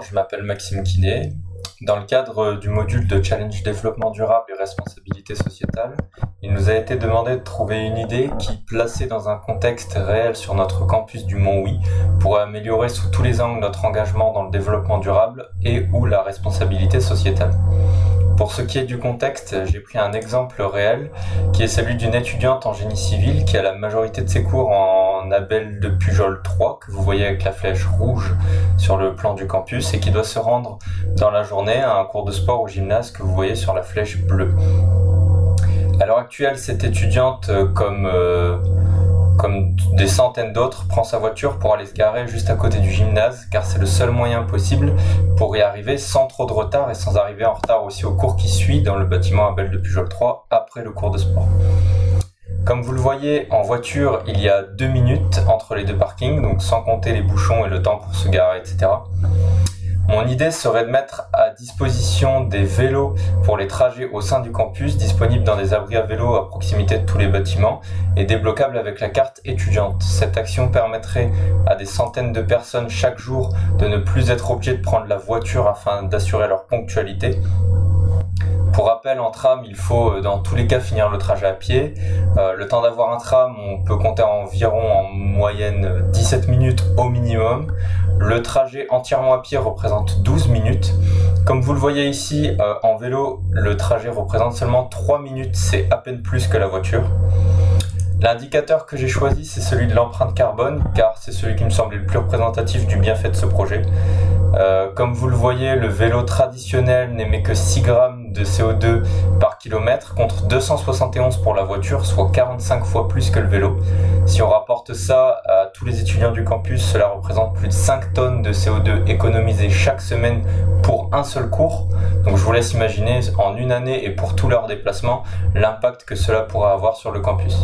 Je m'appelle Maxime Kiné. Dans le cadre du module de Challenge Développement durable et responsabilité sociétale, il nous a été demandé de trouver une idée qui, placée dans un contexte réel sur notre campus du Mont-Oui, pourrait améliorer sous tous les angles notre engagement dans le développement durable et ou la responsabilité sociétale. Pour ce qui est du contexte, j'ai pris un exemple réel qui est celui d'une étudiante en génie civil qui a la majorité de ses cours en Abel de Pujol 3, que vous voyez avec la flèche rouge sur le plan du campus, et qui doit se rendre dans la journée à un cours de sport au gymnase que vous voyez sur la flèche bleue. À l'heure actuelle, cette étudiante, euh, comme euh, comme des centaines d'autres, prend sa voiture pour aller se garer juste à côté du gymnase, car c'est le seul moyen possible pour y arriver sans trop de retard et sans arriver en retard aussi au cours qui suit dans le bâtiment Abel de Pujol 3 après le cours de sport. Comme vous le voyez, en voiture, il y a deux minutes entre les deux parkings, donc sans compter les bouchons et le temps pour se garer, etc. Mon idée serait de mettre à disposition des vélos pour les trajets au sein du campus, disponibles dans des abris à vélos à proximité de tous les bâtiments et débloquables avec la carte étudiante. Cette action permettrait à des centaines de personnes chaque jour de ne plus être obligés de prendre la voiture afin d'assurer leur ponctualité pour rappel, en tram, il faut euh, dans tous les cas finir le trajet à pied. Euh, le temps d'avoir un tram, on peut compter environ en moyenne 17 minutes au minimum. Le trajet entièrement à pied représente 12 minutes. Comme vous le voyez ici, euh, en vélo, le trajet représente seulement 3 minutes, c'est à peine plus que la voiture. L'indicateur que j'ai choisi, c'est celui de l'empreinte carbone, car c'est celui qui me semblait le plus représentatif du bienfait de ce projet. Comme vous le voyez, le vélo traditionnel n'émet que 6 grammes de CO2 par kilomètre contre 271 pour la voiture, soit 45 fois plus que le vélo. Si on rapporte ça à tous les étudiants du campus, cela représente plus de 5 tonnes de CO2 économisées chaque semaine pour un seul cours. Donc je vous laisse imaginer en une année et pour tout leur déplacement l'impact que cela pourra avoir sur le campus.